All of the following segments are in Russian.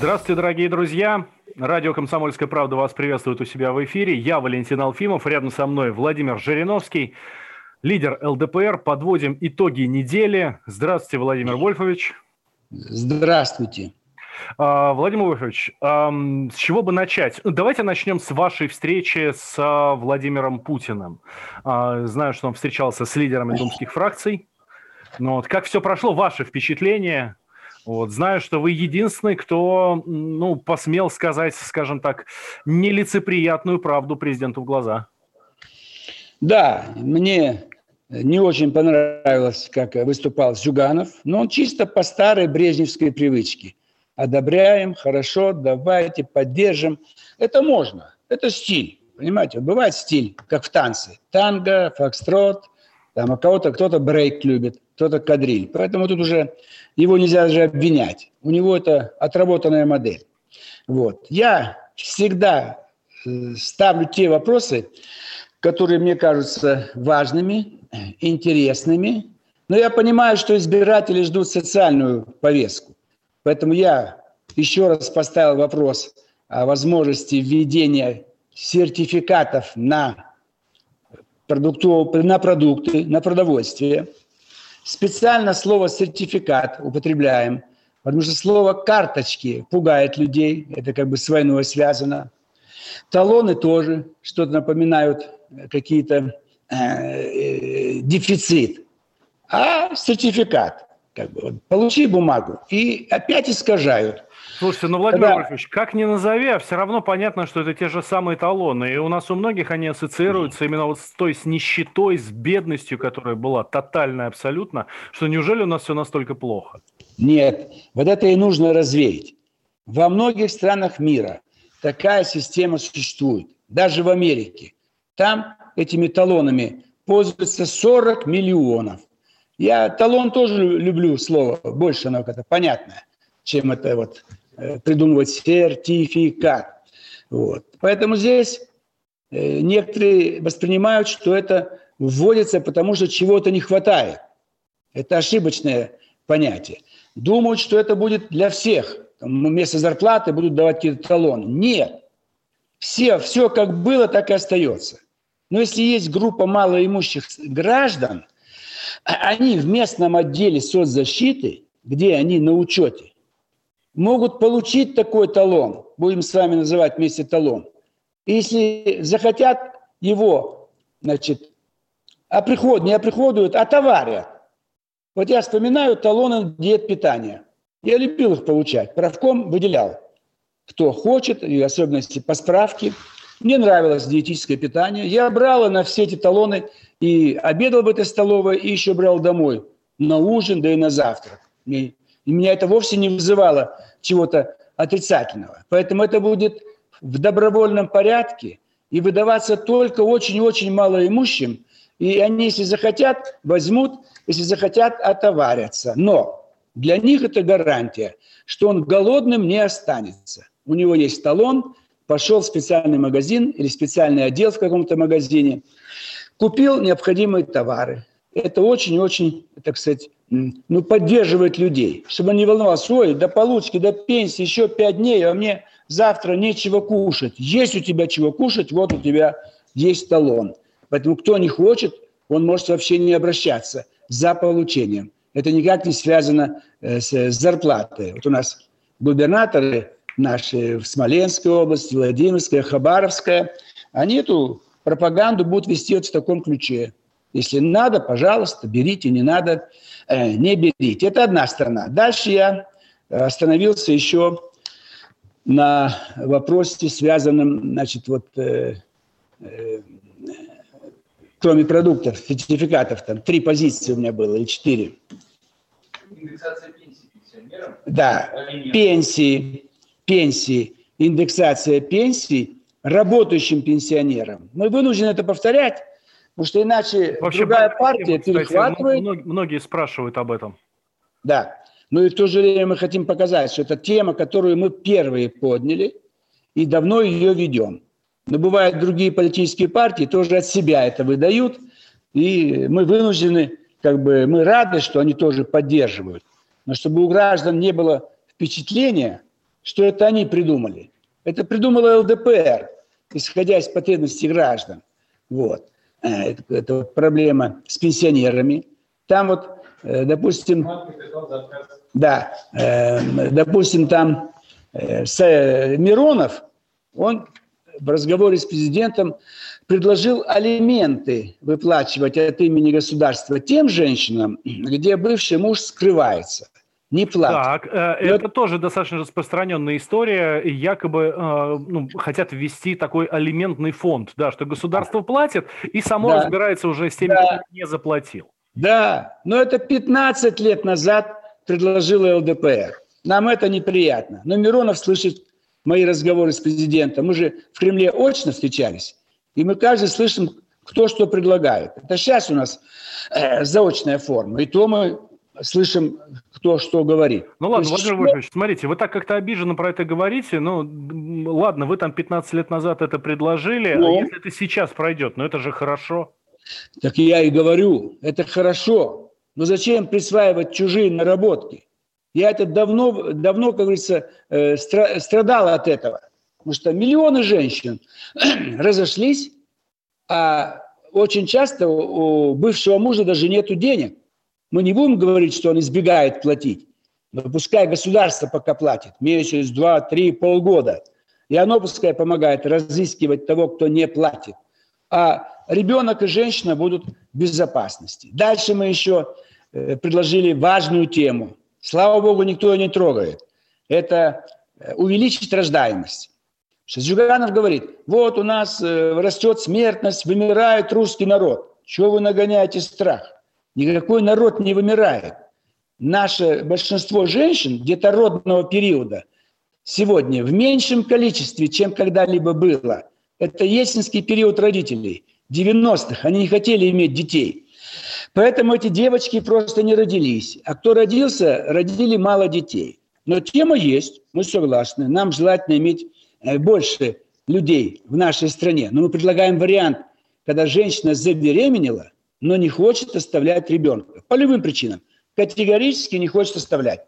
Здравствуйте, дорогие друзья. Радио «Комсомольская правда» вас приветствует у себя в эфире. Я Валентин Алфимов, рядом со мной Владимир Жириновский, лидер ЛДПР. Подводим итоги недели. Здравствуйте, Владимир Вольфович. Здравствуйте. А, Владимир Вольфович, с чего бы начать? Ну, Давайте начнем с вашей встречи с а, Владимиром Путиным. А, Знаю, что он встречался с лидерами думских фракций. Но вот как все прошло, ваши впечатления? Вот, знаю, что вы единственный, кто ну, посмел сказать, скажем так, нелицеприятную правду президенту в глаза. Да, мне не очень понравилось, как выступал Зюганов, но он чисто по старой брежневской привычке. Одобряем, хорошо, давайте, поддержим. Это можно, это стиль, понимаете? Бывает стиль, как в танце. Танго, фокстрот, там, а кого-то кто-то брейк любит, кто-то кадриль. Поэтому тут уже его нельзя даже обвинять. У него это отработанная модель. Вот. Я всегда э, ставлю те вопросы, которые мне кажутся важными, интересными. Но я понимаю, что избиратели ждут социальную повестку. Поэтому я еще раз поставил вопрос о возможности введения сертификатов на, продуктов, на продукты, на продовольствие. Специально слово «сертификат» употребляем, потому что слово «карточки» пугает людей, это как бы с войной связано. Талоны тоже что-то напоминают, какие-то э, э, дефицит. А сертификат, как бы, вот, получи бумагу, и опять искажают. Слушайте, ну, Владимир Да. Вольфович, как ни назови, а все равно понятно, что это те же самые талоны. И у нас у многих они ассоциируются именно вот с той, с нищетой, с бедностью, которая была тотальная абсолютно, что неужели у нас все настолько плохо? Нет, вот это и нужно развеять. Во многих странах мира такая система существует, даже в Америке. Там этими талонами пользуются 40 миллионов. Я талон тоже лю- люблю слово, больше оно как-то понятное, чем это вот придумывать сертификат. Вот. Поэтому здесь э, некоторые воспринимают, что это вводится, потому что чего-то не хватает. Это ошибочное понятие. Думают, что это будет для всех. Там вместо зарплаты будут давать какие-то талоны. Нет. Все, все как было, так и остается. Но если есть группа малоимущих граждан, а- они в местном отделе соцзащиты, где они на учете, могут получить такой талон, будем с вами называть вместе талон. Если захотят его, значит, оприход, не оприходуют, а товарят. Вот я вспоминаю талоны диет питания. Я любил их получать. Правком выделял. Кто хочет, и особенности по справке. Мне нравилось диетическое питание. Я брал на все эти талоны и обедал в этой столовой, и еще брал домой на ужин, да и на завтрак. И, и меня это вовсе не вызывало чего-то отрицательного. Поэтому это будет в добровольном порядке и выдаваться только очень-очень малоимущим. И они, если захотят, возьмут, если захотят, отоварятся. Но для них это гарантия, что он голодным не останется. У него есть талон, пошел в специальный магазин или специальный отдел в каком-то магазине, купил необходимые товары. Это очень-очень, так сказать, ну, поддерживает людей, чтобы он не волновался, ой, до получки, до пенсии еще пять дней, а мне завтра нечего кушать. Есть у тебя чего кушать, вот у тебя есть талон. Поэтому кто не хочет, он может вообще не обращаться за получением. Это никак не связано э, с зарплатой. Вот у нас губернаторы наши в Смоленской области, Владимирская, Хабаровская, они эту пропаганду будут вести вот в таком ключе. Если надо, пожалуйста, берите, не надо, э, не берите. Это одна сторона. Дальше я э, остановился еще на вопросе, связанном, значит, вот э, э, кроме продуктов, сертификатов, там три позиции у меня было, или четыре. Индексация пенсий пенсионерам. Да, пенсии, пенсии, индексация пенсий работающим пенсионерам. Мы вынуждены это повторять, потому что иначе Вообще, другая партия кстати, перехватывает. Многие спрашивают об этом. Да. Но и в то же время мы хотим показать, что это тема, которую мы первые подняли и давно ее ведем. Но бывают другие политические партии, тоже от себя это выдают, и мы вынуждены, как бы, мы рады, что они тоже поддерживают. Но чтобы у граждан не было впечатления, что это они придумали. Это придумала ЛДПР, исходя из потребностей граждан. Вот. Э, это, проблема с пенсионерами. Там вот, э, допустим, да, э, допустим, там Миронов, он в разговоре с президентом предложил алименты выплачивать от имени государства тем женщинам, где бывший муж скрывается не платят. Так, э, это вот... тоже достаточно распространенная история. Якобы э, ну, хотят ввести такой алиментный фонд, да, что государство платит и само да. разбирается уже с теми, да. кто не заплатил. Да, но это 15 лет назад предложила ЛДПР. Нам это неприятно. Но Миронов слышит мои разговоры с президентом. Мы же в Кремле очно встречались, и мы каждый слышим, кто что предлагает. Это сейчас у нас э, заочная форма. И то мы слышим, кто что говорит. Ну ладно, Владимир Вольфович, смотрите, вы так как-то обиженно про это говорите, ну ладно, вы там 15 лет назад это предложили, а ну, а если это сейчас пройдет, ну это же хорошо. Так я и говорю, это хорошо, но зачем присваивать чужие наработки? Я это давно, давно, как говорится, э, страдал от этого. Потому что миллионы женщин разошлись, а очень часто у бывшего мужа даже нету денег. Мы не будем говорить, что он избегает платить. Но пускай государство пока платит, месяц, два, три, полгода. И оно пускай помогает разыскивать того, кто не платит. А ребенок и женщина будут в безопасности. Дальше мы еще э, предложили важную тему. Слава богу, никто ее не трогает. Это э, увеличить рождаемость. Шаджуганов говорит, вот у нас э, растет смертность, вымирает русский народ. Чего вы нагоняете страх? Никакой народ не вымирает. Наше большинство женщин детородного периода сегодня в меньшем количестве, чем когда-либо было. Это есенский период родителей, 90-х. Они не хотели иметь детей. Поэтому эти девочки просто не родились. А кто родился, родили мало детей. Но тема есть, мы согласны. Нам желательно иметь э, больше людей в нашей стране. Но мы предлагаем вариант, когда женщина забеременела – но не хочет оставлять ребенка. По любым причинам. Категорически не хочет оставлять.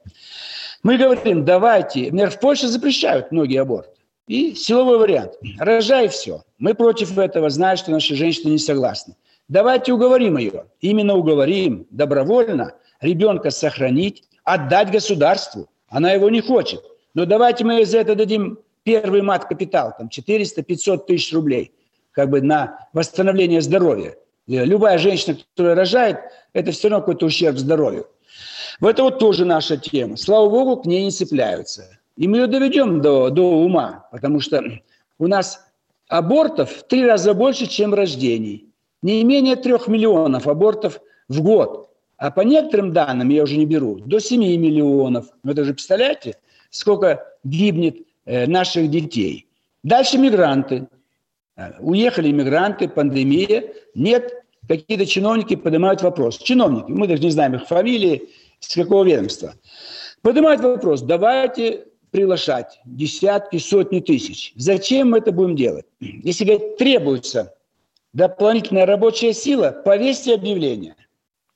Мы говорим, давайте, в Польше запрещают многие аборты. И силовой вариант. Рожай все. Мы против этого, зная, что наши женщины не согласны. Давайте уговорим ее. Именно уговорим добровольно ребенка сохранить, отдать государству. Она его не хочет. Но давайте мы за это дадим первый мат-капитал, там 400-500 тысяч рублей, как бы на восстановление здоровья. Любая женщина, которая рожает, это все равно какой-то ущерб здоровью. В это вот тоже наша тема. Слава богу, к ней не цепляются. И мы ее доведем до, до ума, потому что у нас абортов в три раза больше, чем рождений. Не менее трех миллионов абортов в год. А по некоторым данным, я уже не беру, до 7 миллионов. Вы даже представляете, сколько гибнет э, наших детей. Дальше мигранты. Э, уехали мигранты, пандемия. Нет, какие-то чиновники поднимают вопрос. Чиновники, мы даже не знаем их фамилии, с какого ведомства. Поднимают вопрос, давайте приглашать десятки, сотни тысяч. Зачем мы это будем делать? Если, говорит, требуется дополнительная рабочая сила, повесьте объявление.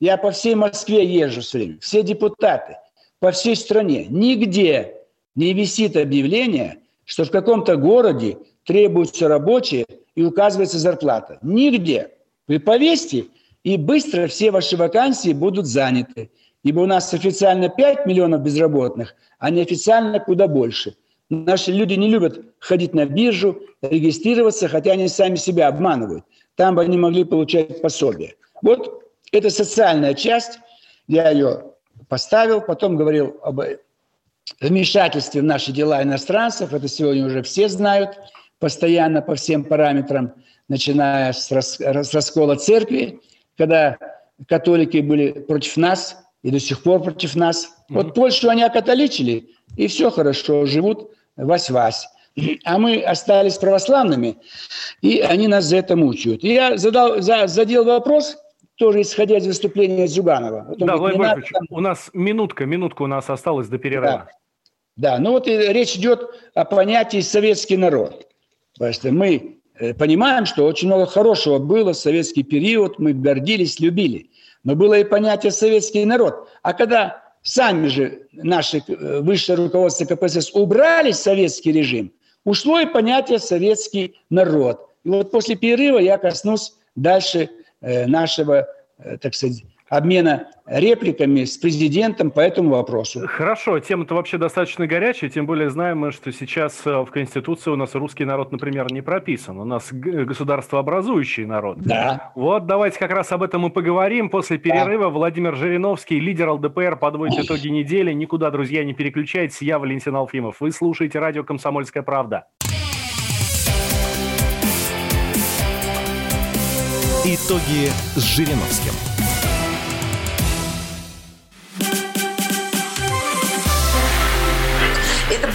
Я по всей Москве езжу все время, все депутаты по всей стране. Нигде не висит объявление, что в каком-то городе требуются рабочие и указывается зарплата. Нигде. Вы повесьте, и быстро все ваши вакансии будут заняты. Ибо у нас официально 5 миллионов безработных, а неофициально куда больше. Наши люди не любят ходить на биржу, регистрироваться, хотя они сами себя обманывают. Там бы они могли получать пособие. Вот это социальная часть. Я ее поставил, потом говорил об вмешательстве в наши дела иностранцев. Это сегодня уже все знают постоянно по всем параметрам, начиная с, рас, с раскола церкви, когда католики были против нас и до сих пор против нас. Mm-hmm. Вот Польшу они окатоличили, и все хорошо, живут вась-вась. А мы остались православными, и они нас за это мучают. И я задал, за, задел вопрос, тоже исходя из выступления Зюганова. Вот да, говорит, Владимир надо... у нас минутка, минутка у нас осталась до перерыва. Да, да. ну вот и речь идет о понятии «советский народ». Потому что мы э, понимаем, что очень много хорошего было в советский период, мы гордились, любили. Но было и понятие «советский народ». А когда сами же наши э, высшее руководство КПСС убрали советский режим, ушло и понятие «советский народ». И вот после перерыва я коснусь дальше э, нашего, так сказать, обмена репликами с президентом по этому вопросу. Хорошо, тема-то вообще достаточно горячая, тем более знаем мы, что сейчас э, в Конституции у нас русский народ, например, не прописан. У нас государство образующий народ. Да. Вот давайте как раз об этом и поговорим. После перерыва да. Владимир Жириновский, лидер ЛДПР, подводит итоги недели. Никуда, друзья, не переключайтесь. Я Валентин Алфимов. Вы слушаете радио «Комсомольская правда». Итоги с Жириновским.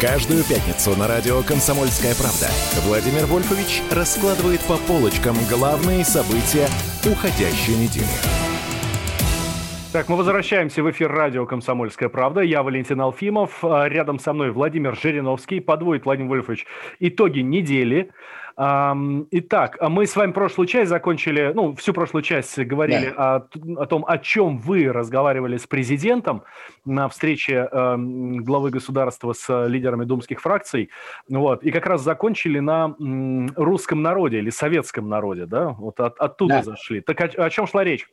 Каждую пятницу на радио «Комсомольская правда» Владимир Вольфович раскладывает по полочкам главные события уходящей недели. Так, мы возвращаемся в эфир радио «Комсомольская правда». Я Валентин Алфимов. А, рядом со мной Владимир Жириновский. Подводит Владимир Вольфович итоги недели. Итак, а мы с вами прошлую часть закончили, ну, всю прошлую часть говорили да. о, о том, о чем вы разговаривали с президентом на встрече э, главы государства с лидерами думских фракций, вот, и как раз закончили на русском народе или советском народе, да, вот от, оттуда да. зашли. Так о, о чем шла речь?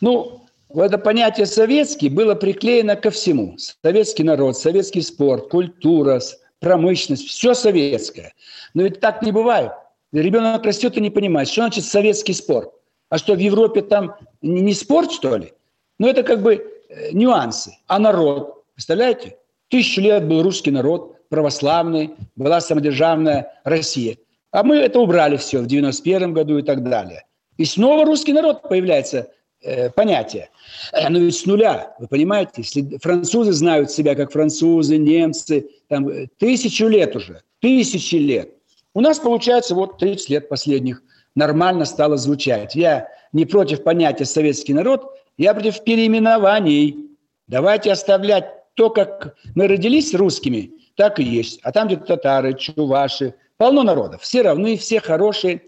Ну, это понятие «советский» было приклеено ко всему. Советский народ, советский спорт, культура, промышленность, все советское. Но ведь так не бывает. Ребенок растет и не понимает, что значит советский спорт. А что в Европе там не спорт, что ли? Ну, это как бы э, нюансы. А народ, представляете? Тысячу лет был русский народ, православный, была самодержавная Россия. А мы это убрали все в 91 году и так далее. И снова русский народ появляется э, понятие. Э, но ведь с нуля, вы понимаете, если французы знают себя как французы, немцы, там э, тысячу лет уже, тысячи лет. У нас, получается, вот 30 лет последних нормально стало звучать. Я не против понятия «советский народ», я против переименований. Давайте оставлять то, как мы родились русскими, так и есть. А там где татары, чуваши, полно народов. Все равны, все хорошие.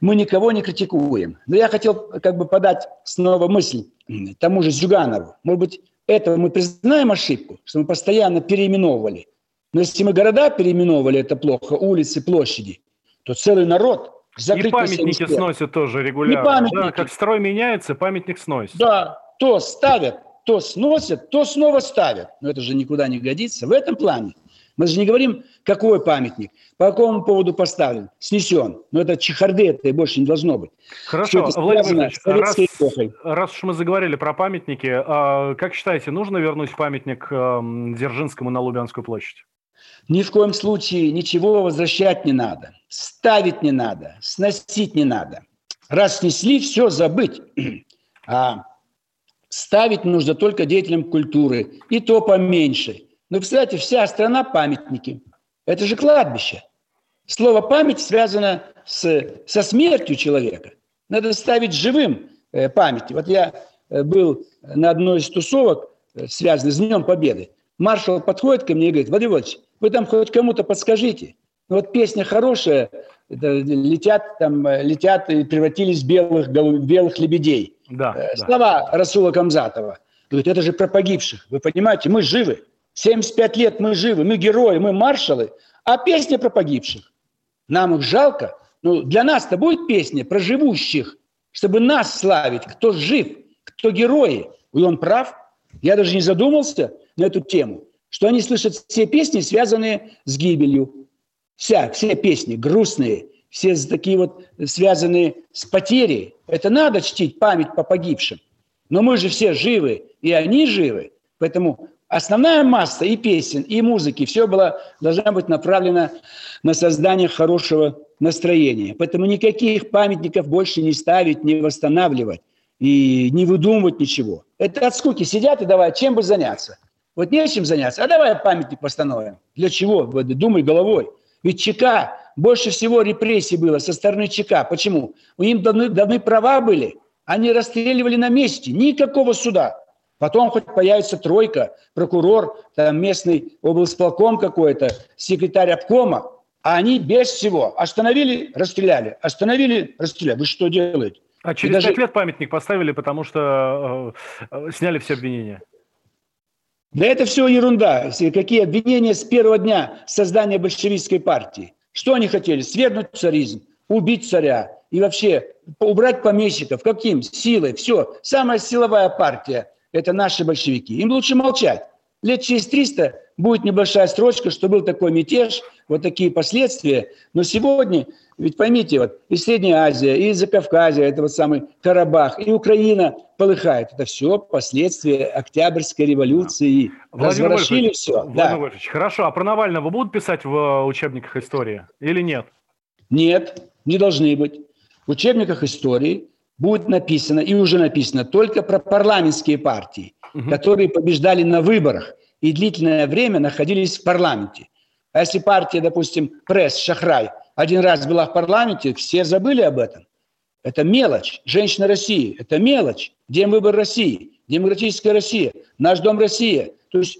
Мы никого не критикуем. Но я хотел как бы подать снова мысль тому же Зюганову. Может быть, это мы признаем ошибку, что мы постоянно переименовывали – но если мы города переименовывали, это плохо, улицы, площади, то целый народ И памятники сносят тоже регулярно. И памятники. Да, как строй меняется, памятник сносит. Да, то ставят, то сносят, то снова ставят. Но это же никуда не годится. В этом плане мы же не говорим, какой памятник, по какому поводу поставлен, снесен. Но это чехарды, это и больше не должно быть. Хорошо, Владимир раз, раз уж мы заговорили про памятники, а, как считаете, нужно вернуть памятник Дзержинскому на Лубянскую площадь? Ни в коем случае ничего возвращать не надо, ставить не надо, сносить не надо. Раз снесли, все забыть. А ставить нужно только деятелям культуры, и то поменьше. Но, кстати, вся страна памятники. Это же кладбище. Слово «память» связано с, со смертью человека. Надо ставить живым э, память. Вот я э, был на одной из тусовок, э, связанной с Днем Победы. Маршал подходит ко мне и говорит, Владимир Владимирович, вы там хоть кому-то подскажите. Ну, вот песня хорошая, летят, там, летят и превратились в белых, белых лебедей. Да, Слова да. Расула Камзатова. Говорит, это же про погибших. Вы понимаете, мы живы. 75 лет мы живы, мы герои, мы маршалы. А песня про погибших. Нам их жалко. Ну, для нас-то будет песня про живущих, чтобы нас славить, кто жив, кто герои. И он прав. Я даже не задумался на эту тему что они слышат все песни, связанные с гибелью. Вся, все песни грустные, все такие вот связанные с потерей. Это надо чтить память по погибшим. Но мы же все живы, и они живы. Поэтому основная масса и песен, и музыки, все было, должна быть направлена на создание хорошего настроения. Поэтому никаких памятников больше не ставить, не восстанавливать и не выдумывать ничего. Это от скуки сидят и давай, чем бы заняться. Вот не чем заняться, а давай памятник постановим. Для чего? Думай головой. Ведь ЧК, больше всего репрессий было со стороны ЧК. Почему? У них давны, давны права были. Они расстреливали на месте. Никакого суда. Потом хоть появится тройка, прокурор, там местный облсполком какой-то, секретарь обкома, а они без всего. Остановили, расстреляли. Остановили, расстреляли. Вы что делаете? А через даже... лет памятник поставили, потому что э, э, сняли все обвинения. Да это все ерунда. Какие обвинения с первого дня создания большевистской партии? Что они хотели? Свергнуть царизм, убить царя и вообще убрать помещиков. Каким? Силой. Все. Самая силовая партия – это наши большевики. Им лучше молчать. Лет через 300 будет небольшая строчка, что был такой мятеж, вот такие последствия. Но сегодня, ведь поймите, вот и Средняя Азия, и Закавказье, это вот самый Карабах, и Украина полыхает. Это все последствия Октябрьской революции. Да. Разворошили все. Владимир да. Хорошо. А про Навального будут писать в э, учебниках истории или нет? Нет, не должны быть. В учебниках истории будет написано, и уже написано, только про парламентские партии, угу. которые побеждали на выборах и длительное время находились в парламенте. А если партия, допустим, пресс, Шахрай, один раз была в парламенте, все забыли об этом. Это мелочь. Женщина России – это мелочь. День выбор России, демократическая Россия, наш дом Россия. То есть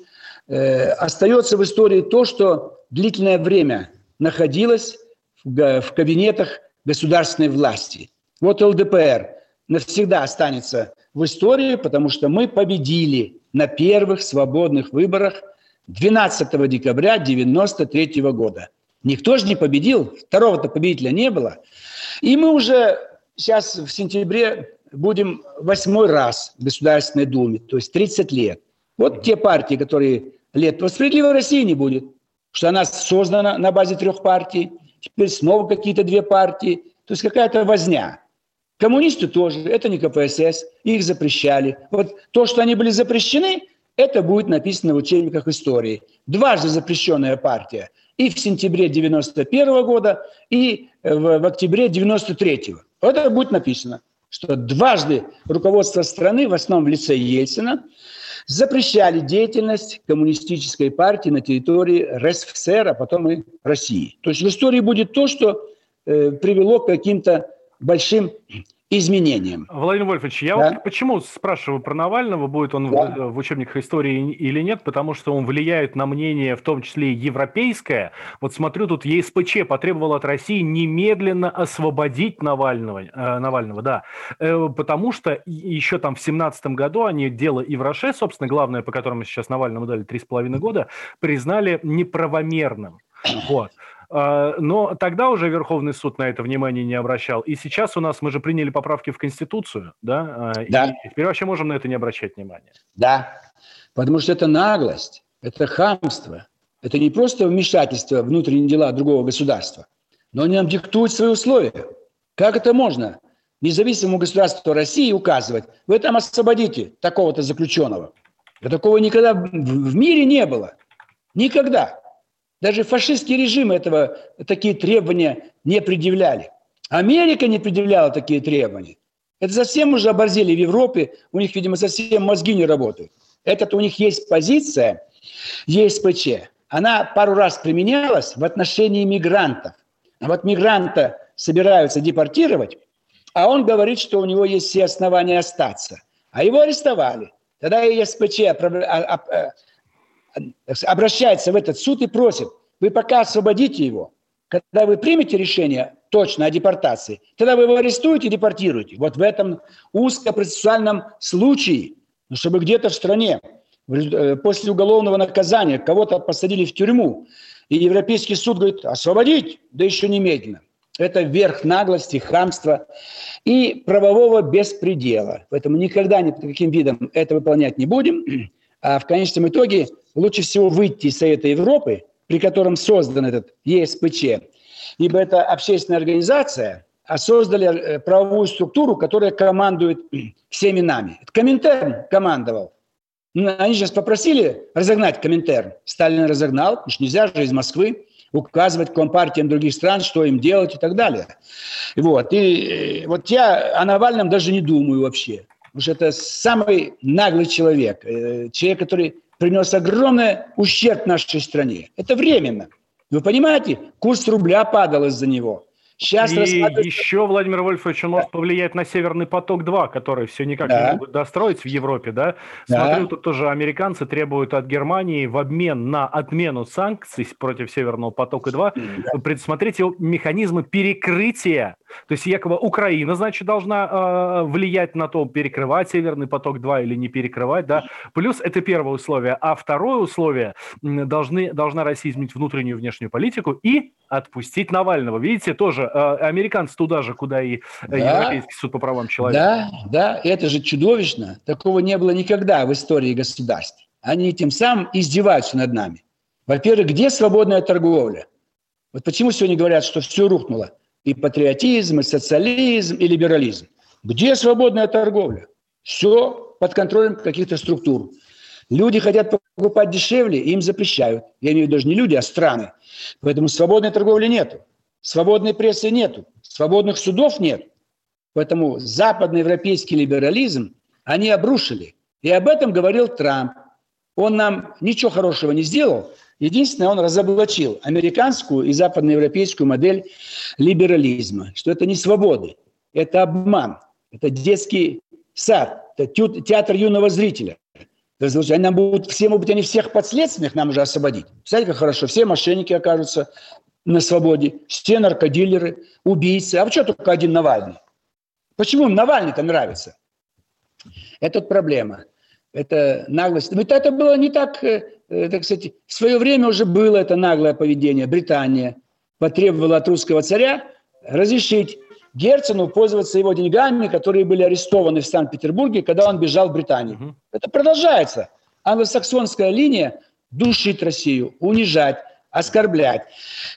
э, остается в истории то, что длительное время находилось в, в кабинетах государственной власти. Вот ЛДПР навсегда останется в истории, потому что мы победили на первых свободных выборах 12 декабря 1993 года. Никто же не победил, второго-то победителя не было. И мы уже сейчас в сентябре будем восьмой раз в Государственной Думе, то есть 30 лет. Вот те партии, которые лет... Вот справедливой России не будет, что она создана на базе трех партий, теперь снова какие-то две партии. То есть какая-то возня. Коммунисты тоже, это не КПСС, их запрещали. Вот то, что они были запрещены, это будет написано в учебниках истории. Дважды запрещенная партия. И в сентябре 91 года, и в, в октябре 93 -го. Это будет написано, что дважды руководство страны, в основном в лице Ельцина, запрещали деятельность коммунистической партии на территории РСФСР, а потом и России. То есть в истории будет то, что э, привело к каким-то большим изменениям. Владимир Вольфович, я да? вот почему спрашиваю про Навального, будет он да. в, в учебниках истории или нет, потому что он влияет на мнение, в том числе европейское. Вот смотрю, тут ЕСПЧ потребовал от России немедленно освободить Навального, э, Навального да, э, потому что еще там в семнадцатом году они дело Ивраше, собственно, главное, по которому сейчас Навальному дали три с половиной года, признали неправомерным. Вот. А, но тогда уже Верховный суд на это внимание не обращал. И сейчас у нас, мы же приняли поправки в Конституцию, да? А, да. И теперь вообще можем на это не обращать внимания. Да, потому что это наглость, это хамство. Это не просто вмешательство в внутренние дела другого государства, но они нам диктуют свои условия. Как это можно независимому государству России указывать, вы там освободите такого-то заключенного? Да такого никогда в мире не было. Никогда. Даже фашистские режимы этого, такие требования не предъявляли. Америка не предъявляла такие требования. Это совсем уже оборзели в Европе, у них, видимо, совсем мозги не работают. Это у них есть позиция, есть ПЧ. Она пару раз применялась в отношении мигрантов. А вот мигранта собираются депортировать, а он говорит, что у него есть все основания остаться. А его арестовали. Тогда ЕСПЧ обращается в этот суд и просит, вы пока освободите его, когда вы примете решение точно о депортации, тогда вы его арестуете и депортируете. Вот в этом узкопроцессуальном случае, ну, чтобы где-то в стране э, после уголовного наказания кого-то посадили в тюрьму, и Европейский суд говорит, освободить, да еще немедленно. Это верх наглости, хамства и правового беспредела. Поэтому никогда ни под каким видом это выполнять не будем. А в конечном итоге лучше всего выйти из Совета Европы, при котором создан этот ЕСПЧ, ибо это общественная организация, а создали э, правовую структуру, которая командует всеми нами. Коминтерн командовал. Ну, они сейчас попросили разогнать Коминтерн. Сталин разогнал, потому что нельзя же из Москвы указывать компартиям других стран, что им делать и так далее. Вот. И э, вот я о Навальном даже не думаю вообще. Потому что это самый наглый человек. Э, человек, который принес огромный ущерб нашей стране. Это временно. Вы понимаете, курс рубля падал из-за него. Сейчас и рассматривается... еще, Владимир Вольфович, он может повлиять на Северный поток-2, который все никак да. не могут достроить в Европе, да? Смотрю, да. тут тоже американцы требуют от Германии в обмен на отмену санкций против Северного потока-2 да. предусмотреть механизмы перекрытия то есть якобы Украина, значит, должна э, влиять на то, перекрывать Северный поток-2 или не перекрывать, да. Плюс это первое условие. А второе условие, должны, должна Россия изменить внутреннюю и внешнюю политику и отпустить Навального. Видите, тоже э, американцы туда же, куда и да, Европейский суд по правам человека. Да, да, это же чудовищно. Такого не было никогда в истории государств. Они тем самым издеваются над нами. Во-первых, где свободная торговля? Вот почему сегодня говорят, что все рухнуло? И патриотизм, и социализм, и либерализм. Где свободная торговля? Все под контролем каких-то структур. Люди хотят покупать дешевле, им запрещают. Я имею в виду даже не люди, а страны. Поэтому свободной торговли нет. Свободной прессы нет. Свободных судов нет. Поэтому западноевропейский либерализм они обрушили. И об этом говорил Трамп. Он нам ничего хорошего не сделал, Единственное, он разоблачил американскую и западноевропейскую модель либерализма, что это не свободы, это обман, это детский сад, это театр юного зрителя. Они нам будут, все могут они всех подследственных нам уже освободить. Представляете, как хорошо, все мошенники окажутся на свободе, все наркодилеры, убийцы. А что только один Навальный? Почему им Навальный-то нравится? Это проблема. Это наглость. Ведь это было не так э, Э, так сказать, в свое время уже было это наглое поведение. Британия потребовала от русского царя разрешить Герцену пользоваться его деньгами, которые были арестованы в Санкт-Петербурге, когда он бежал в Британию. Угу. Это продолжается. Англосаксонская линия душит Россию, унижать, оскорблять.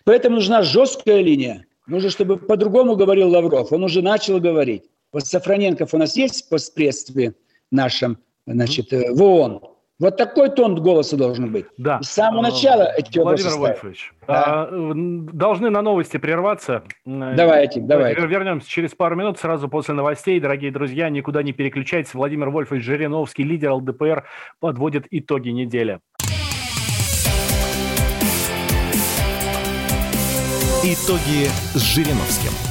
Поэтому нужна жесткая линия. Нужно, чтобы по-другому говорил Лавров. Он уже начал говорить. Вот Сафроненков у нас есть в постпредстве нашем, значит, э, в ООН. Вот такой тон голоса должен быть. Да. С самого начала эти Владимир Вольфович, да. а, должны на новости прерваться. Давайте, давайте. Вернемся через пару минут, сразу после новостей. Дорогие друзья, никуда не переключайтесь. Владимир Вольфович Жириновский, лидер ЛДПР, подводит итоги недели. Итоги с Жириновским.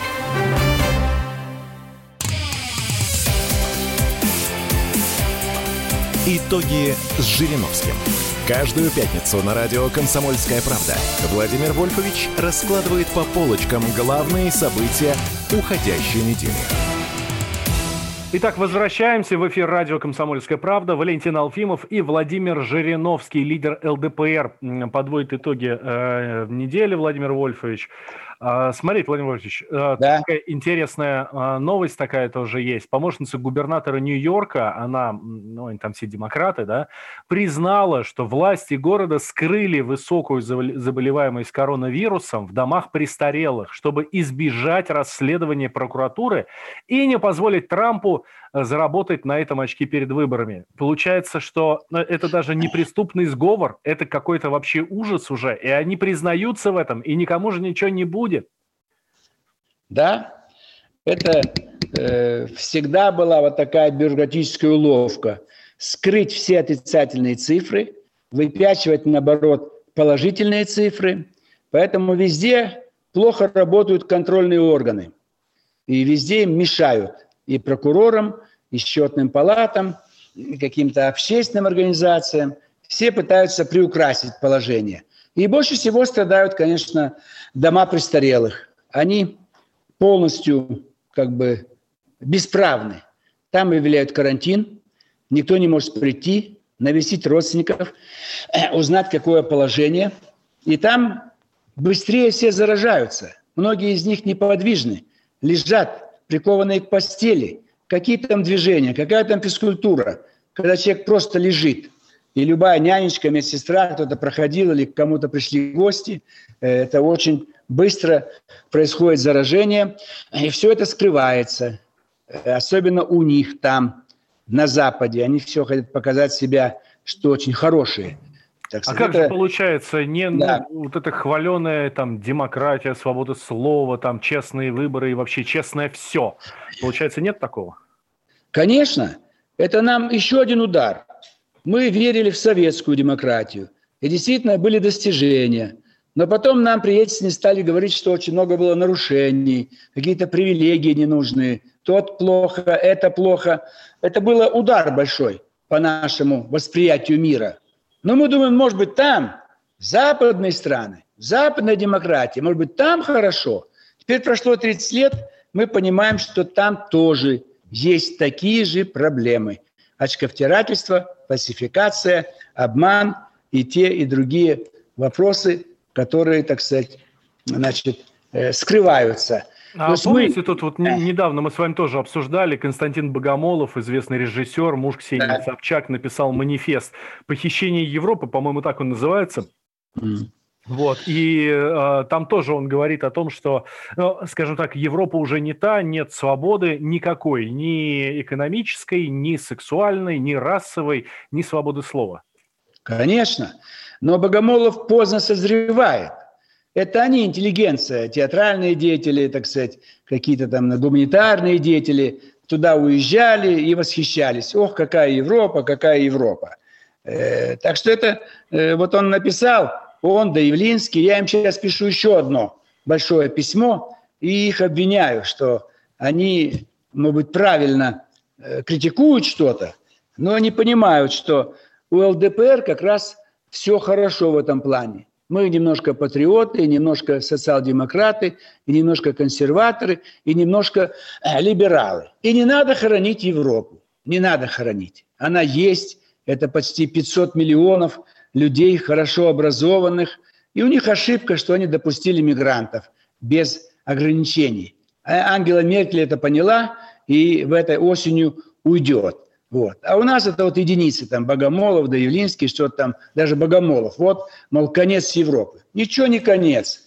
Итоги с Жириновским. Каждую пятницу на радио «Комсомольская правда» Владимир Вольфович раскладывает по полочкам главные события уходящей недели. Итак, возвращаемся в эфир радио «Комсомольская правда». Валентин Алфимов и Владимир Жириновский, лидер ЛДПР, подводит итоги э, недели, Владимир Вольфович. А, смотрите, Владимир Владимирович, э, да. такая интересная а, новость такая тоже есть. Помощница губернатора Нью-Йорка, она, ну, они там все демократы, да, признала, что власти города скрыли высокую заболеваемость коронавирусом в домах престарелых, чтобы избежать расследования прокуратуры и не позволить Трампу заработать на этом очки перед выборами. Получается, что ну, это даже не преступный сговор, это какой-то вообще ужас уже, и они признаются в этом, и никому же ничего не будет. Да, это э, всегда была вот такая бюрократическая уловка. Скрыть все отрицательные цифры, выпячивать, наоборот, положительные цифры. Поэтому везде плохо работают контрольные органы. И везде им мешают и прокурорам, и счетным палатам. каким-то общественным организациям. Все пытаются приукрасить положение. И больше всего страдают, конечно, дома престарелых. Они полностью как бы бесправны. Там объявляют карантин, никто не может прийти, навестить родственников, узнать, какое положение. И там быстрее все заражаются. Многие из них неподвижны, лежат, прикованные к постели. Какие там движения, какая там физкультура, когда человек просто лежит. И любая нянечка, медсестра, кто-то проходил или к кому-то пришли гости, э, это очень быстро происходит заражение, и все это скрывается. Э, особенно у них там, на Западе. Они все хотят показать себя, что очень хорошие. Так а как это... же получается, не да. ну, вот эта хваленая там демократия, свобода слова, там честные выборы и вообще честное все. Получается, нет такого? Конечно. Это нам еще один удар. Мы верили в советскую демократию. И действительно были достижения. Но потом нам при Ельцине стали говорить, что очень много было нарушений, какие-то привилегии ненужные, тот плохо, это плохо. Это было удар большой по нашему восприятию мира. Но мы думаем, может быть, там западные страны, западная демократия, может быть, там хорошо. Теперь прошло 30 лет, мы понимаем, что там тоже есть такие же проблемы. Очковтирательство, фальсификация, обман и те, и другие вопросы, которые, так сказать, значит, э, скрываются. А помните, мы... тут вот недавно мы с вами тоже обсуждали, Константин Богомолов, известный режиссер, муж Ксении да. Собчак, написал манифест «Похищение Европы», по-моему, так он называется. Mm. Вот, и э, там тоже он говорит о том, что, ну, скажем так, Европа уже не та, нет свободы никакой, ни экономической, ни сексуальной, ни расовой, ни свободы слова. Конечно, но Богомолов поздно созревает. Это они, интеллигенция, театральные деятели, так сказать, какие-то там гуманитарные деятели, туда уезжали и восхищались. Ох, какая Европа, какая Европа. Э, так что это, э, вот он написал, он, да Явлинский, я им сейчас пишу еще одно большое письмо, и их обвиняю, что они, может быть, правильно э, критикуют что-то, но они понимают, что у ЛДПР как раз все хорошо в этом плане. Мы немножко патриоты, немножко социал-демократы, и немножко консерваторы, и немножко э, либералы. И не надо хоронить Европу. Не надо хоронить. Она есть. Это почти 500 миллионов людей, хорошо образованных. И у них ошибка, что они допустили мигрантов без ограничений. А Ангела Меркель это поняла и в этой осенью уйдет. Вот. А у нас это вот единицы, там Богомолов, да Явлинский, что-то там, даже Богомолов. Вот, мол, конец Европы. Ничего не конец.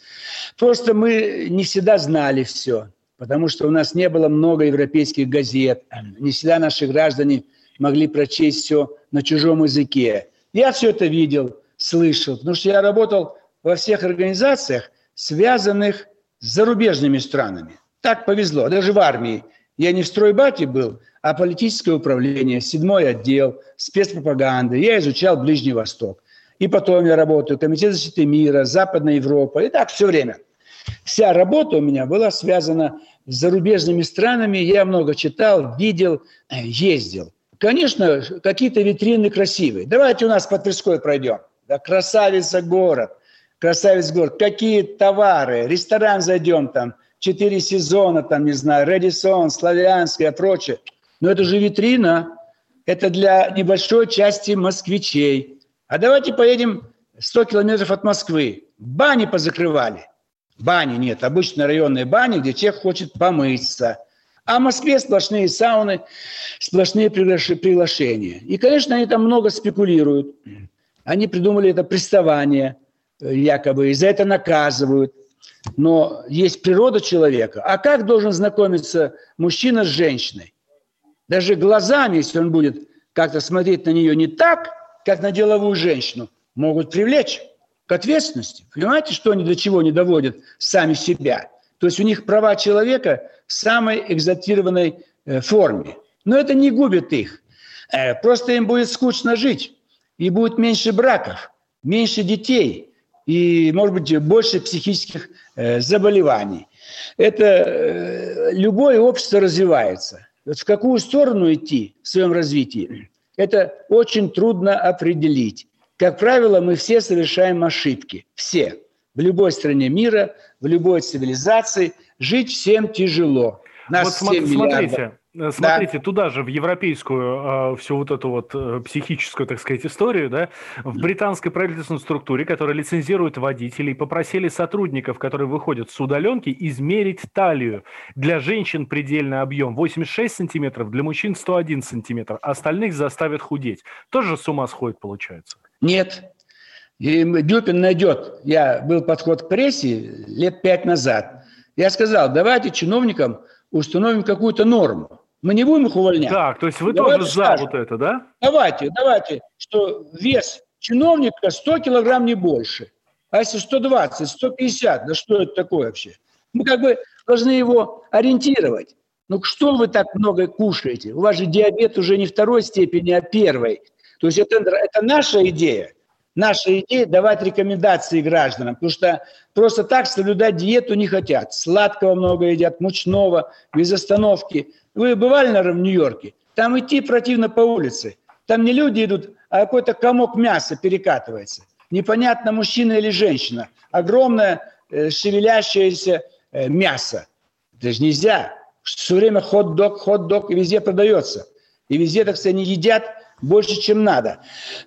Просто мы не всегда знали все, потому что у нас не было много европейских газет, не всегда наши граждане могли прочесть все на чужом языке. Я все это видел, слышал, потому что я работал во всех организациях, связанных с зарубежными странами. Так повезло, даже в армии. Я не в стройбате был, а политическое управление, седьмой отдел, спецпропаганды. Я изучал Ближний Восток. И потом я работаю, Комитет защиты мира, Западная Европа. И так все время. Вся работа у меня была связана с зарубежными странами. Я много читал, видел, э, ездил. Конечно, какие-то витрины красивые. Давайте у нас под Тверской пройдем. Да, красавица город, красавец город. Какие товары, ресторан зайдем там, четыре сезона, там, не знаю, Редисон, Славянская, прочее. Но это же витрина. Это для небольшой части москвичей. А давайте поедем 100 километров от Москвы. Бани позакрывали. Бани нет, обычно районные бани, где человек хочет помыться. А в Москве сплошные сауны, сплошные приглашения. И, конечно, они там много спекулируют. Они придумали это приставание, э, якобы, и за это наказывают. Но есть природа человека. А как должен знакомиться мужчина с женщиной? даже глазами, если он будет как-то смотреть на нее не так, как на деловую женщину, могут привлечь к ответственности. Понимаете, что они до чего не доводят сами себя? То есть у них права человека в самой экзотированной э, форме. Но это не губит их. Э, просто им будет скучно жить. И будет меньше браков, меньше детей и, может быть, больше психических э, заболеваний. Это любое общество развивается. В какую сторону идти в своем развитии? это очень трудно определить. Как правило, мы все совершаем ошибки. Все. В любой стране мира, в любой цивилизации жить всем тяжело. Нас вот смотрите, Э, смотрите, да. туда же, в европейскую, э, всю вот эту вот э, психическую, так сказать, историю, да, в британской правительственной структуре, которая лицензирует водителей, попросили сотрудников, которые выходят с удаленки, измерить талию. Для женщин предельный объем 86 сантиметров, для мужчин 101 сантиметр. Остальных заставят худеть. Тоже с ума сходит, получается? Нет. И Дюпин найдет. Я был подход к прессе лет пять назад. Я сказал, давайте чиновникам установим какую-то норму. Мы не будем их увольнять. Так, то есть вы давайте тоже за вот это, да? Давайте, давайте, что вес чиновника 100 килограмм не больше. А если 120, 150, да что это такое вообще? Мы как бы должны его ориентировать. Ну что вы так много кушаете? У вас же диабет уже не второй степени, а первой. То есть это, это наша идея. Наша идея давать рекомендации гражданам, потому что просто так соблюдать диету не хотят. Сладкого много едят, мучного, без остановки. Вы бывали, наверное, в Нью-Йорке? Там идти противно по улице. Там не люди идут, а какой-то комок мяса перекатывается. Непонятно, мужчина или женщина. Огромное э, шевелящееся э, мясо. Это же нельзя. Все время хот-дог, хот-дог, и везде продается. И везде, так сказать, они едят больше, чем надо.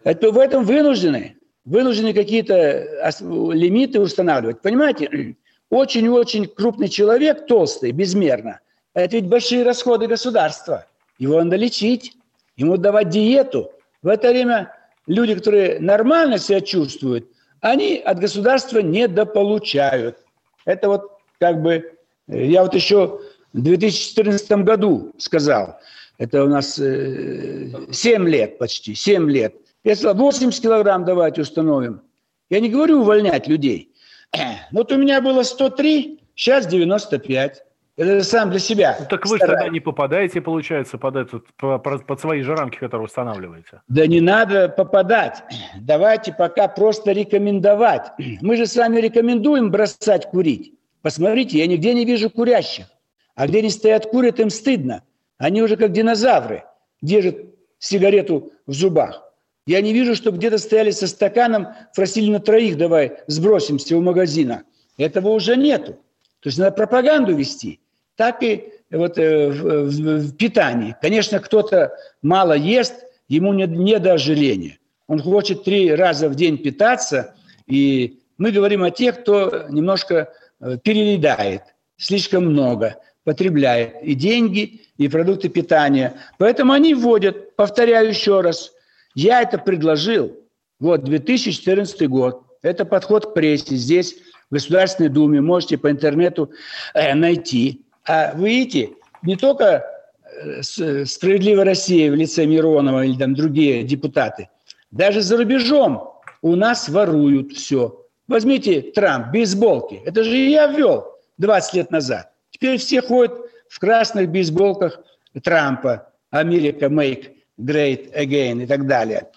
Это в этом вынуждены. Вынуждены какие-то лимиты устанавливать. Понимаете, очень-очень крупный человек, толстый, безмерно, это ведь большие расходы государства. Его надо лечить, ему давать диету. В это время люди, которые нормально себя чувствуют, они от государства недополучают. Это вот как бы, э, я вот еще в 2014 году сказал, это у нас 7 э, лет почти, 7 лет. Я сказал, 80 килограмм давайте установим. Я не говорю увольнять людей. Вот у меня было 103, сейчас 95. Это сам для себя. Ну, так вы же тогда не попадаете, получается, под, этот, под свои же рамки, которые устанавливаете. Да не надо попадать. Давайте пока просто рекомендовать. Мы же с вами рекомендуем бросать курить. Посмотрите, я нигде не вижу курящих. А где они стоят, курят, им стыдно. Они уже как динозавры держат сигарету в зубах. Я не вижу, что где-то стояли со стаканом, просили на троих, давай сбросимся у магазина. Этого уже нету. То есть надо пропаганду вести так и вот, э, в, в, в питании. Конечно, кто-то мало ест, ему не, не до ожирения. Он хочет три раза в день питаться, и мы говорим о тех, кто немножко э, переедает, слишком много, потребляет и деньги, и продукты питания. Поэтому они вводят, повторяю еще раз, я это предложил, вот 2014 год, это подход к прессе, здесь в Государственной Думе, можете по интернету э, найти. А вы видите, не только э, «Справедливая Россия» в лице Миронова или там другие депутаты, даже за рубежом у нас воруют все. Возьмите Трамп, бейсболки. Это же я ввел 20 лет назад. Теперь все ходят в красных бейсболках Трампа. Америка make great again и так далее.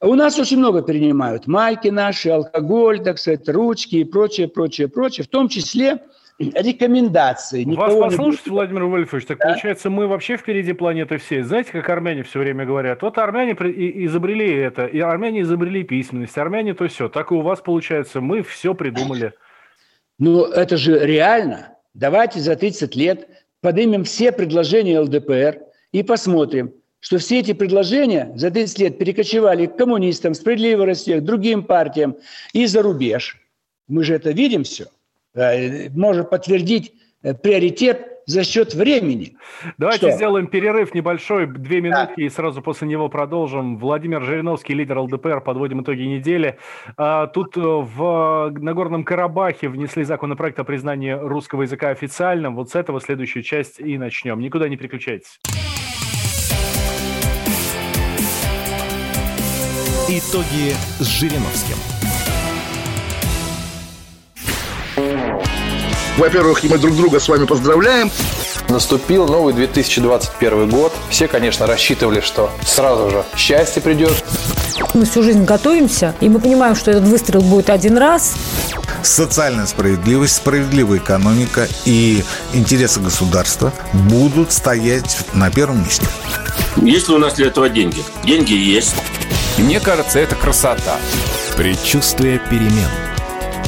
У нас очень много перенимают. Майки наши, алкоголь, так сказать, ручки и прочее, прочее, прочее. В том числе рекомендации. Вас послушать, не... Владимир Вольфович, так да? получается, мы вообще впереди планеты всей. Знаете, как армяне все время говорят? Вот армяне изобрели это, и армяне изобрели письменность, армяне то все. Так и у вас получается, мы все придумали. Ну, это же реально. Давайте за 30 лет поднимем все предложения ЛДПР и посмотрим, что все эти предложения за 30 лет перекочевали к коммунистам, справедливой России, к другим партиям и за рубеж. Мы же это видим все. Э, может подтвердить э, приоритет за счет времени. Давайте Что? сделаем перерыв небольшой, две минутки, да. и сразу после него продолжим. Владимир Жириновский, лидер ЛДПР, подводим итоги недели. А, тут э, в Нагорном Карабахе внесли законопроект о признании русского языка официальным. Вот с этого следующую часть и начнем. Никуда не переключайтесь. Итоги с Жириновским. Во-первых, мы друг друга с вами поздравляем. Наступил новый 2021 год. Все, конечно, рассчитывали, что сразу же счастье придет. Мы всю жизнь готовимся, и мы понимаем, что этот выстрел будет один раз. социальная справедливость, справедливая экономика и интересы государства будут стоять на первом месте. Есть ли у нас для этого деньги? Деньги есть. Мне кажется, это красота. Предчувствие перемен.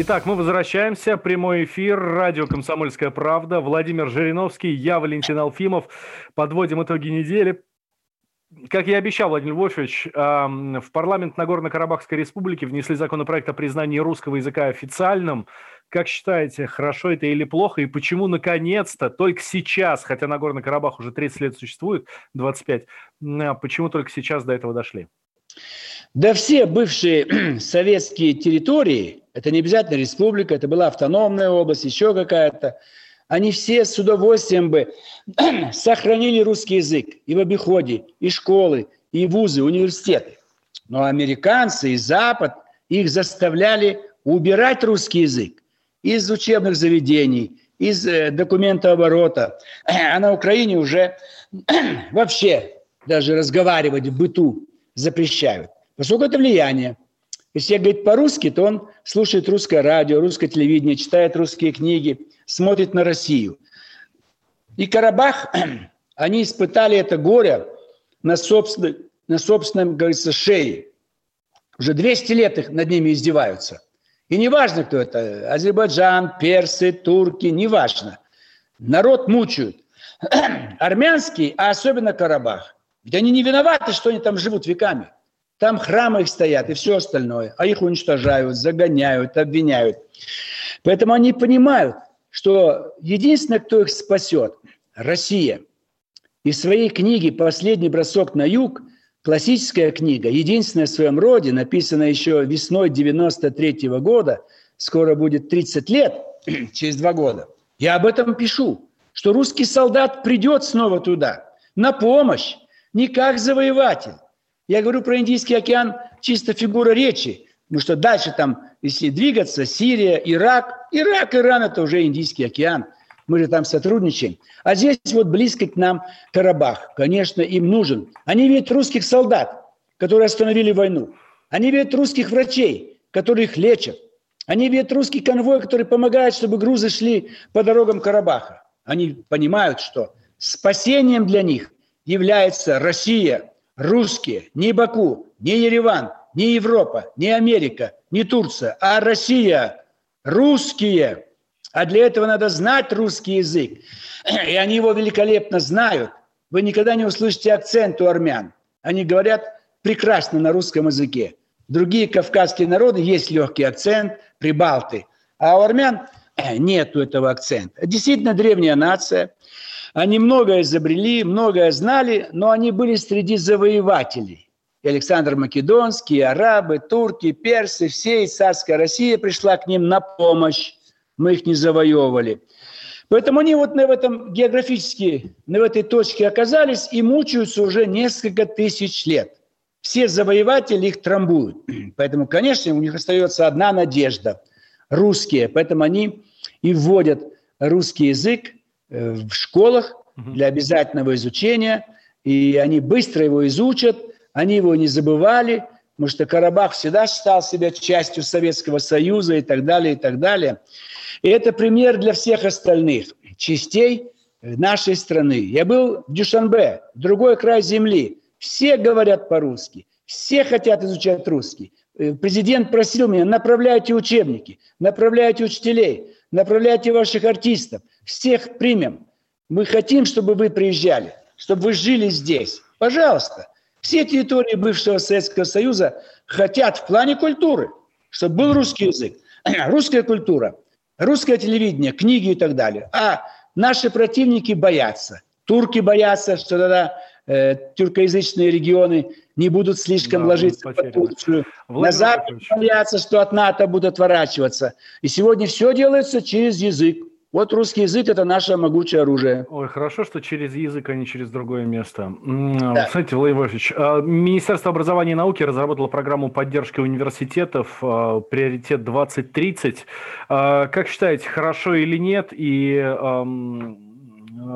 Итак, мы возвращаемся. Прямой эфир. Радио «Комсомольская правда». Владимир Жириновский, я Валентин Алфимов. Подводим итоги недели. Как я и обещал, Владимир Вольфович, в парламент Нагорно-Карабахской республики внесли законопроект о признании русского языка официальным – как считаете, хорошо это или плохо, и почему наконец-то, только сейчас, хотя Нагорный Карабах уже 30 лет существует, 25, а почему только сейчас до этого дошли? Да все бывшие советские территории, это не обязательно республика, это была автономная область, еще какая-то, они все с удовольствием бы сохранили русский язык и в обиходе, и школы, и вузы, университеты. Но американцы и Запад их заставляли убирать русский язык из учебных заведений, из э, документооборота. А на Украине уже вообще даже разговаривать в быту запрещают. Поскольку это влияние. Если я говорит по-русски, то он слушает русское радио, русское телевидение, читает русские книги, смотрит на Россию. И Карабах, они испытали это горе на собственном, на собственном, говорится, шее. Уже 200 лет их над ними издеваются – и не важно, кто это, Азербайджан, персы, турки, не важно. Народ мучают. Армянский, а особенно Карабах. Ведь они не виноваты, что они там живут веками. Там храмы их стоят и все остальное. А их уничтожают, загоняют, обвиняют. Поэтому они понимают, что единственное, кто их спасет, Россия. И в своей книге «Последний бросок на юг» Классическая книга, единственная в своем роде, написанная еще весной 93 -го года, скоро будет 30 лет, через два года. Я об этом пишу, что русский солдат придет снова туда, на помощь, не как завоеватель. Я говорю про Индийский океан чисто фигура речи, потому что дальше там, если двигаться, Сирия, Ирак, Ирак, Иран – это уже Индийский океан – мы же там сотрудничаем. А здесь вот близко к нам Карабах. Конечно, им нужен. Они видят русских солдат, которые остановили войну. Они видят русских врачей, которые их лечат. Они видят русский конвой, который помогает, чтобы грузы шли по дорогам Карабаха. Они понимают, что спасением для них является Россия, русские, не Баку, не Ереван, не Европа, не Америка, не Турция, а Россия, русские – а для этого надо знать русский язык. И они его великолепно знают. Вы никогда не услышите акцент у армян. Они говорят прекрасно на русском языке. Другие кавказские народы есть легкий акцент, прибалты. А у армян нет этого акцента. Действительно древняя нация. Они многое изобрели, многое знали, но они были среди завоевателей. Александр Македонский, арабы, турки, персы, все, и царская Россия пришла к ним на помощь мы их не завоевывали. Поэтому они вот на этом географически, на этой точке оказались и мучаются уже несколько тысяч лет. Все завоеватели их трамбуют. Поэтому, конечно, у них остается одна надежда – русские. Поэтому они и вводят русский язык в школах для обязательного изучения. И они быстро его изучат, они его не забывали, потому что Карабах всегда считал себя частью Советского Союза и так далее, и так далее. И это пример для всех остальных частей нашей страны. Я был в Дюшанбе, другой край земли. Все говорят по-русски, все хотят изучать русский. Э, президент просил меня, направляйте учебники, направляйте учителей, направляйте ваших артистов. Всех примем. Мы хотим, чтобы вы приезжали, чтобы вы жили здесь. Пожалуйста. Все территории бывшего Советского Союза хотят в плане культуры, чтобы был русский язык. Русская культура – русское телевидение, книги и так далее. А наши противники боятся. Турки боятся, что тогда э, тюркоязычные регионы не будут слишком да, ложиться под Турцию. На Западе боятся, что от НАТО будут отворачиваться. И сегодня все делается через язык. Вот русский язык – это наше могучее оружие. Ой, хорошо, что через язык, а не через другое место. Да. Смотрите, Владимир Вольфович, а, Министерство образования и науки разработало программу поддержки университетов а, «Приоритет 2030». А, как считаете, хорошо или нет? И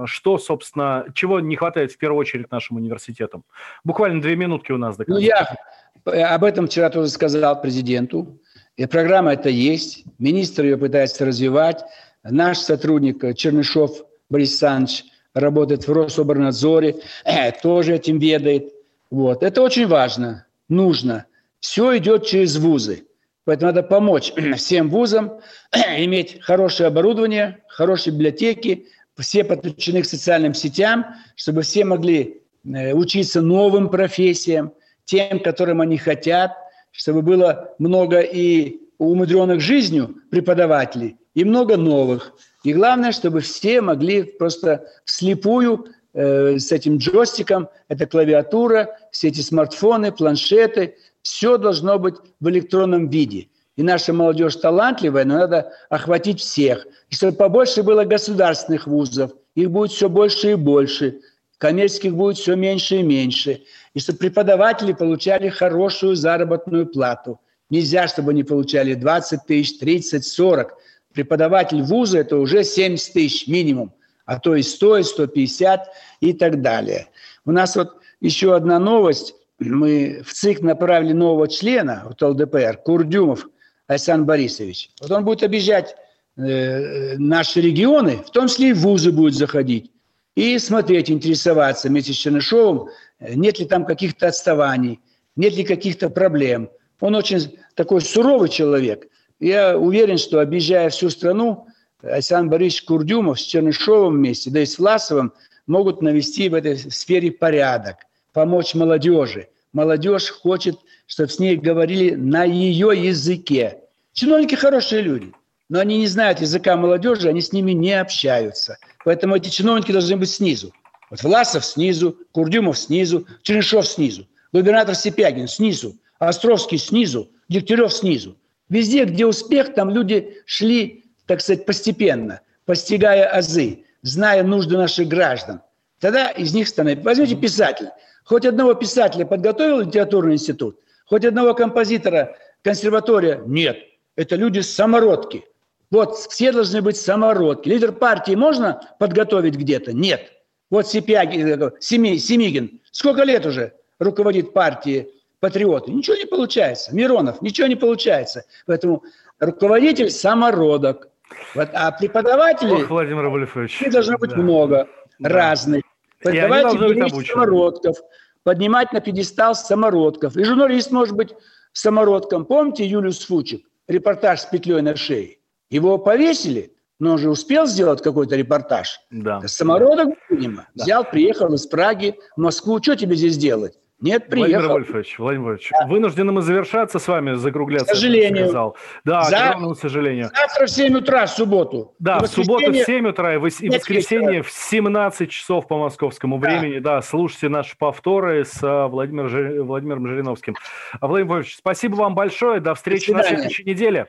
что, собственно, чего не хватает в первую очередь нашим университетам? Буквально две минутки у нас до конца. Ну, я об этом вчера тоже сказал президенту. И программа это есть. Министр ее пытается развивать. Наш сотрудник Чернышов Борис Александрович работает в Рособорнадзоре, э, тоже этим ведает. Вот. Это очень важно, нужно. Все идет через вузы. Поэтому надо помочь всем вузам иметь хорошее оборудование, хорошие библиотеки, все подключены к социальным сетям, чтобы все могли э, учиться новым профессиям, тем, которым они хотят, чтобы было много и умудренных жизнью преподавателей, и много новых. И главное, чтобы все могли просто вслепую э, с этим джойстиком, это клавиатура, все эти смартфоны, планшеты, все должно быть в электронном виде. И наша молодежь талантливая, но надо охватить всех. И чтобы побольше было государственных вузов, их будет все больше и больше, коммерческих будет все меньше и меньше. И чтобы преподаватели получали хорошую заработную плату. Нельзя, чтобы они получали 20 тысяч, 30, 40 преподаватель вуза – это уже 70 тысяч минимум, а то и 100, и 150 и так далее. У нас вот еще одна новость. Мы в ЦИК направили нового члена от ЛДПР, Курдюмов Александр Борисович. Вот он будет объезжать э, наши регионы, в том числе и вузы будет заходить, и смотреть, интересоваться вместе с Чернышовым, нет ли там каких-то отставаний, нет ли каких-то проблем. Он очень такой суровый человек – я уверен, что объезжая всю страну, Александр Борисович Курдюмов с Чернышовым вместе, да и с Власовым могут навести в этой сфере порядок, помочь молодежи. Молодежь хочет, чтобы с ней говорили на ее языке. Чиновники хорошие люди, но они не знают языка молодежи, они с ними не общаются. Поэтому эти чиновники должны быть снизу. Вот Власов снизу, Курдюмов снизу, Чернышов снизу, губернатор Сипягин снизу, Островский снизу, Дегтярев снизу. Везде, где успех, там люди шли, так сказать, постепенно, постигая азы, зная нужды наших граждан. Тогда из них становится... Возьмите писателя. Хоть одного писателя подготовил литературный институт, хоть одного композитора консерватория? Нет. Это люди самородки. Вот все должны быть самородки. Лидер партии можно подготовить где-то? Нет. Вот Сипягин, э, Семи, Семигин. Сколько лет уже руководит партией патриоты. Ничего не получается. Миронов, ничего не получается. Поэтому руководитель самородок. Вот, а преподавателей Ох, Владимир Вольфович. должно быть да. много, да. разных. Беречь самородков, поднимать на пьедестал самородков. И журналист может быть самородком. Помните Юлию Сфучик? Репортаж с петлей на шее. Его повесили, но он же успел сделать какой-то репортаж. Да. Самородок, видимо. Да. Взял, приехал из Праги в Москву. Что тебе здесь делать? Нет, приехал. Владимир Вольфович, Владимир Вольфович, да. вынуждены мы завершаться с вами, закругляться. К сожалению. Зал. Да, За... к огромному сожалению. Завтра в 7 утра, в субботу. Да, в субботу в 7 утра и в воскресенье в 17 часов по московскому да. времени. Да, слушайте наши повторы с а, Владимиром, Жи... Владимиром Жириновским. А, Владимир Вольфович, спасибо вам большое. До встречи До на следующей неделе.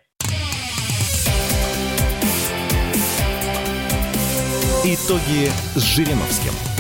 Итоги с Жириновским.